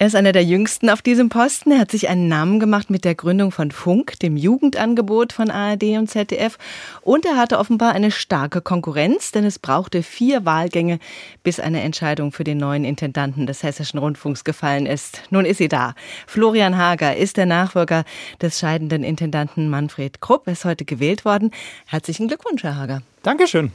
Er ist einer der jüngsten auf diesem Posten. Er hat sich einen Namen gemacht mit der Gründung von Funk, dem Jugendangebot von ARD und ZDF. Und er hatte offenbar eine starke Konkurrenz, denn es brauchte vier Wahlgänge, bis eine Entscheidung für den neuen Intendanten des Hessischen Rundfunks gefallen ist. Nun ist sie da. Florian Hager ist der Nachfolger des scheidenden Intendanten Manfred Krupp. Er ist heute gewählt worden. Herzlichen Glückwunsch, Herr Hager. Dankeschön.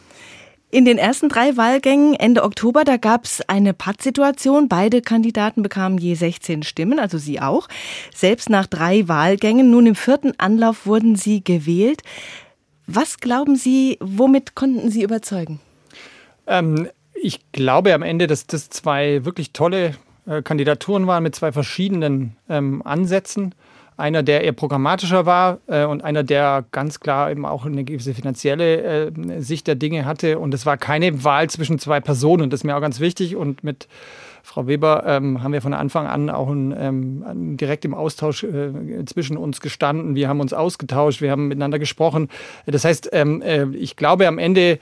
In den ersten drei Wahlgängen Ende Oktober, da gab es eine Pattsituation. Beide Kandidaten bekamen je 16 Stimmen, also Sie auch. Selbst nach drei Wahlgängen, nun im vierten Anlauf wurden Sie gewählt. Was glauben Sie, womit konnten Sie überzeugen? Ähm, ich glaube am Ende, dass das zwei wirklich tolle äh, Kandidaturen waren mit zwei verschiedenen ähm, Ansätzen. Einer, der eher programmatischer war äh, und einer, der ganz klar eben auch eine gewisse finanzielle äh, Sicht der Dinge hatte. Und es war keine Wahl zwischen zwei Personen. Das ist mir auch ganz wichtig. Und mit Frau Weber ähm, haben wir von Anfang an auch ein, ähm, direkt im Austausch äh, zwischen uns gestanden. Wir haben uns ausgetauscht, wir haben miteinander gesprochen. Das heißt, ähm, äh, ich glaube am Ende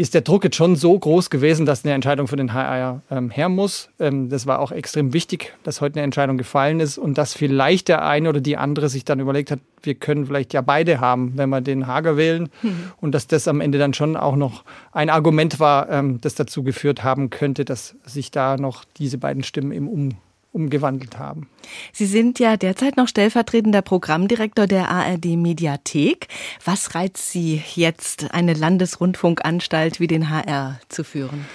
ist der Druck jetzt schon so groß gewesen, dass eine Entscheidung für den HR ähm, her muss. Ähm, das war auch extrem wichtig, dass heute eine Entscheidung gefallen ist und dass vielleicht der eine oder die andere sich dann überlegt hat, wir können vielleicht ja beide haben, wenn wir den Hager wählen. Mhm. Und dass das am Ende dann schon auch noch ein Argument war, ähm, das dazu geführt haben könnte, dass sich da noch diese beiden Stimmen im Um umgewandelt haben. Sie sind ja derzeit noch stellvertretender Programmdirektor der ARD Mediathek. Was reizt Sie jetzt, eine Landesrundfunkanstalt wie den HR zu führen?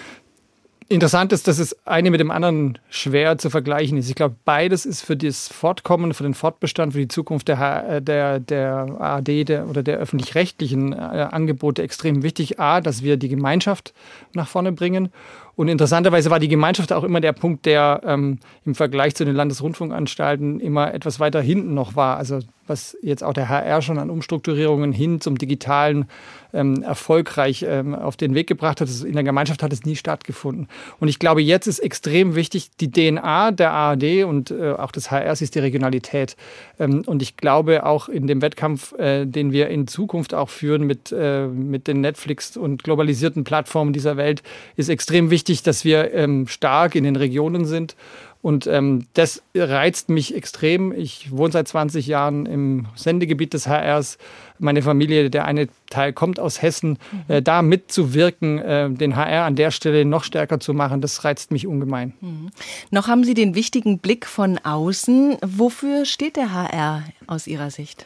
Interessant ist, dass es eine mit dem anderen schwer zu vergleichen ist. Ich glaube, beides ist für das Fortkommen, für den Fortbestand, für die Zukunft der, der, der ARD der, oder der öffentlich-rechtlichen äh, Angebote extrem wichtig. A, dass wir die Gemeinschaft nach vorne bringen und interessanterweise war die Gemeinschaft auch immer der Punkt, der ähm, im Vergleich zu den Landesrundfunkanstalten immer etwas weiter hinten noch war. Also was jetzt auch der HR schon an Umstrukturierungen hin zum Digitalen ähm, erfolgreich ähm, auf den Weg gebracht hat. In der Gemeinschaft hat es nie stattgefunden. Und ich glaube, jetzt ist extrem wichtig, die DNA der ARD und äh, auch des HRs ist die Regionalität. Ähm, und ich glaube auch in dem Wettkampf, äh, den wir in Zukunft auch führen mit, äh, mit den Netflix und globalisierten Plattformen dieser Welt, ist extrem wichtig, wichtig, dass wir ähm, stark in den Regionen sind. Und ähm, das reizt mich extrem. Ich wohne seit 20 Jahren im Sendegebiet des HRs. Meine Familie, der eine Teil kommt aus Hessen. Mhm. Äh, da mitzuwirken, äh, den HR an der Stelle noch stärker zu machen, das reizt mich ungemein. Mhm. Noch haben Sie den wichtigen Blick von außen. Wofür steht der HR aus Ihrer Sicht?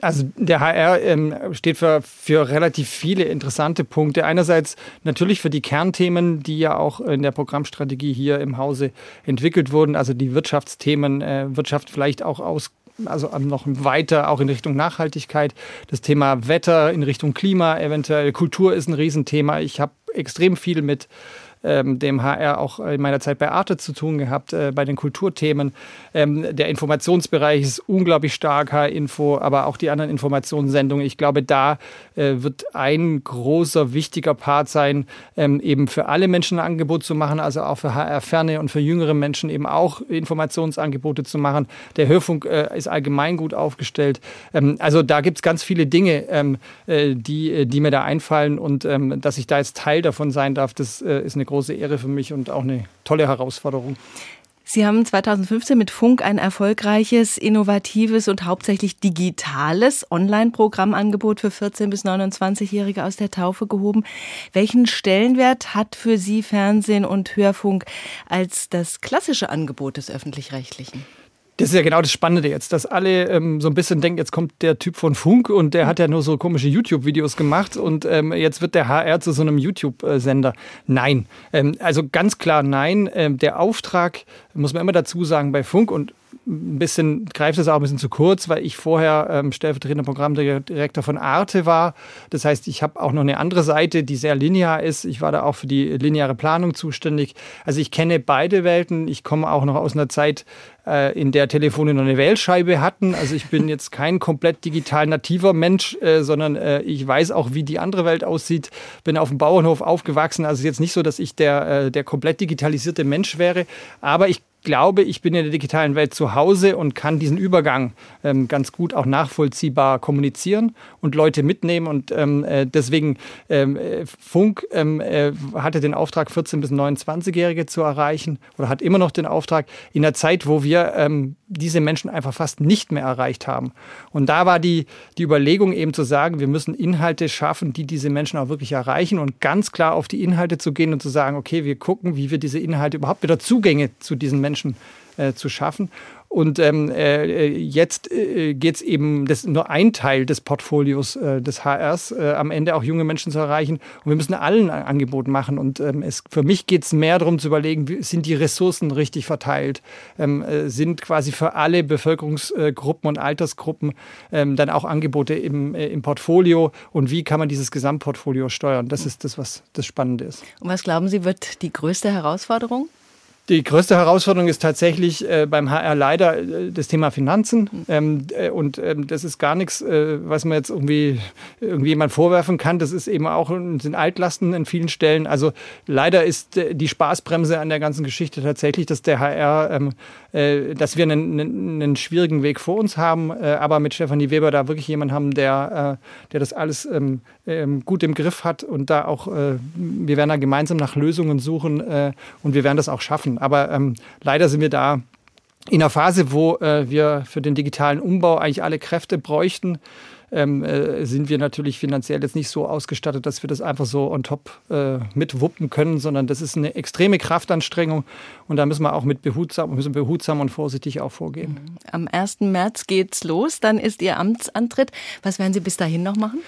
Also der HR ähm, steht für, für relativ viele interessante Punkte. Einerseits natürlich für die Kernthemen, die ja auch in der Programmstrategie hier im Hause entwickelt wurden, also die Wirtschaftsthemen, äh, Wirtschaft vielleicht auch aus also noch weiter auch in Richtung Nachhaltigkeit, das Thema Wetter in Richtung Klima, eventuell Kultur ist ein Riesenthema. Ich habe extrem viel mit ähm, dem HR auch in meiner Zeit bei Arte zu tun gehabt, äh, bei den Kulturthemen. Ähm, der Informationsbereich ist unglaublich stark, H-Info, aber auch die anderen Informationssendungen. Ich glaube, da äh, wird ein großer, wichtiger Part sein, ähm, eben für alle Menschen ein Angebot zu machen, also auch für HR-Ferne und für jüngere Menschen eben auch Informationsangebote zu machen. Der Hörfunk äh, ist allgemein gut aufgestellt. Ähm, also da gibt es ganz viele Dinge, ähm, äh, die, äh, die mir da einfallen und ähm, dass ich da jetzt Teil davon sein darf, das äh, ist eine große große Ehre für mich und auch eine tolle Herausforderung. Sie haben 2015 mit Funk ein erfolgreiches, innovatives und hauptsächlich digitales Online-Programmangebot für 14- bis 29-Jährige aus der Taufe gehoben. Welchen Stellenwert hat für Sie Fernsehen und Hörfunk als das klassische Angebot des öffentlich-rechtlichen? Das ist ja genau das Spannende jetzt, dass alle ähm, so ein bisschen denken, jetzt kommt der Typ von Funk und der hat ja nur so komische YouTube-Videos gemacht und ähm, jetzt wird der HR zu so einem YouTube-Sender. Nein, ähm, also ganz klar nein. Ähm, der Auftrag, muss man immer dazu sagen, bei Funk und ein bisschen, greift es auch ein bisschen zu kurz, weil ich vorher ähm, stellvertretender Programmdirektor von Arte war. Das heißt, ich habe auch noch eine andere Seite, die sehr linear ist. Ich war da auch für die lineare Planung zuständig. Also ich kenne beide Welten. Ich komme auch noch aus einer Zeit, äh, in der Telefone noch eine Wählscheibe hatten. Also ich bin jetzt kein komplett digital nativer Mensch, äh, sondern äh, ich weiß auch, wie die andere Welt aussieht. Bin auf dem Bauernhof aufgewachsen. Also jetzt nicht so, dass ich der, äh, der komplett digitalisierte Mensch wäre. Aber ich glaube, ich bin in der digitalen Welt zu Hause und kann diesen Übergang ähm, ganz gut auch nachvollziehbar kommunizieren und Leute mitnehmen. Und ähm, äh, deswegen ähm, äh, Funk ähm, äh, hatte den Auftrag, 14 bis 29-Jährige zu erreichen oder hat immer noch den Auftrag in der Zeit, wo wir ähm, diese Menschen einfach fast nicht mehr erreicht haben. Und da war die, die Überlegung eben zu sagen, wir müssen Inhalte schaffen, die diese Menschen auch wirklich erreichen und ganz klar auf die Inhalte zu gehen und zu sagen, okay, wir gucken, wie wir diese Inhalte überhaupt wieder Zugänge zu diesen Menschen äh, zu schaffen. Und ähm, äh, jetzt äh, geht es eben, das nur ein Teil des Portfolios äh, des HRs, äh, am Ende auch junge Menschen zu erreichen. Und wir müssen allen ein Angebot machen. Und ähm, es, für mich geht es mehr darum zu überlegen, wie, sind die Ressourcen richtig verteilt? Ähm, äh, sind quasi für alle Bevölkerungsgruppen und Altersgruppen ähm, dann auch Angebote im, äh, im Portfolio? Und wie kann man dieses Gesamtportfolio steuern? Das ist das, was das Spannende ist. Und was glauben Sie, wird die größte Herausforderung? Die größte Herausforderung ist tatsächlich äh, beim HR leider äh, das Thema Finanzen. Ähm, äh, und ähm, das ist gar nichts, äh, was man jetzt irgendwie, irgendwie jemand vorwerfen kann. Das ist eben auch sind Altlasten in vielen Stellen. Also leider ist äh, die Spaßbremse an der ganzen Geschichte tatsächlich, dass der HR, ähm, äh, dass wir einen, einen, schwierigen Weg vor uns haben, aber mit Stefanie Weber da wirklich jemand haben, der, der das alles ähm, ähm, gut im Griff hat und da auch, wir werden da gemeinsam nach Lösungen suchen und wir werden das auch schaffen. Aber ähm, leider sind wir da in einer Phase, wo äh, wir für den digitalen Umbau eigentlich alle Kräfte bräuchten. Ähm, äh, sind wir natürlich finanziell jetzt nicht so ausgestattet, dass wir das einfach so on top äh, mitwuppen können, sondern das ist eine extreme Kraftanstrengung und da müssen wir auch mit behutsam, müssen behutsam und vorsichtig auch vorgehen. Am 1. März geht's los, dann ist Ihr Amtsantritt. Was werden Sie bis dahin noch machen?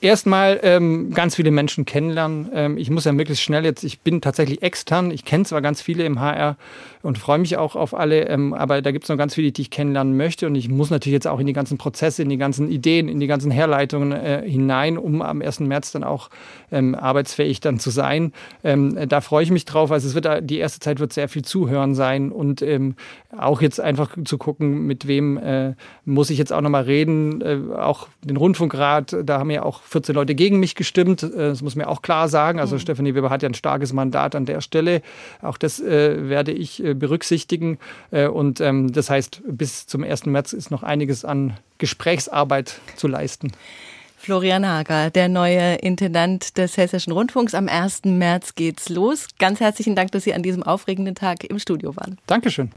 Erstmal ähm, ganz viele Menschen kennenlernen. Ähm, ich muss ja möglichst schnell jetzt, ich bin tatsächlich extern, ich kenne zwar ganz viele im HR und freue mich auch auf alle, ähm, aber da gibt es noch ganz viele, die ich kennenlernen möchte und ich muss natürlich jetzt auch in die ganzen Prozesse, in die ganzen Ideen, in die ganzen Herleitungen äh, hinein, um am 1. März dann auch ähm, arbeitsfähig dann zu sein. Ähm, da freue ich mich drauf, also es wird die erste Zeit wird sehr viel Zuhören sein und ähm, auch jetzt einfach zu gucken, mit wem äh, muss ich jetzt auch nochmal reden, äh, auch den Rundfunkrat, da haben ja auch 14 Leute gegen mich gestimmt. Äh, das muss man auch klar sagen. Also mhm. Stefanie Weber hat ja ein starkes Mandat an der Stelle. Auch das äh, werde ich äh, berücksichtigen. Äh, und ähm, das heißt, bis zum 1. März ist noch einiges an Gesprächsarbeit zu leisten. Florian Hager, der neue Intendant des Hessischen Rundfunks. Am 1. März geht's los. Ganz herzlichen Dank, dass Sie an diesem aufregenden Tag im Studio waren. Dankeschön.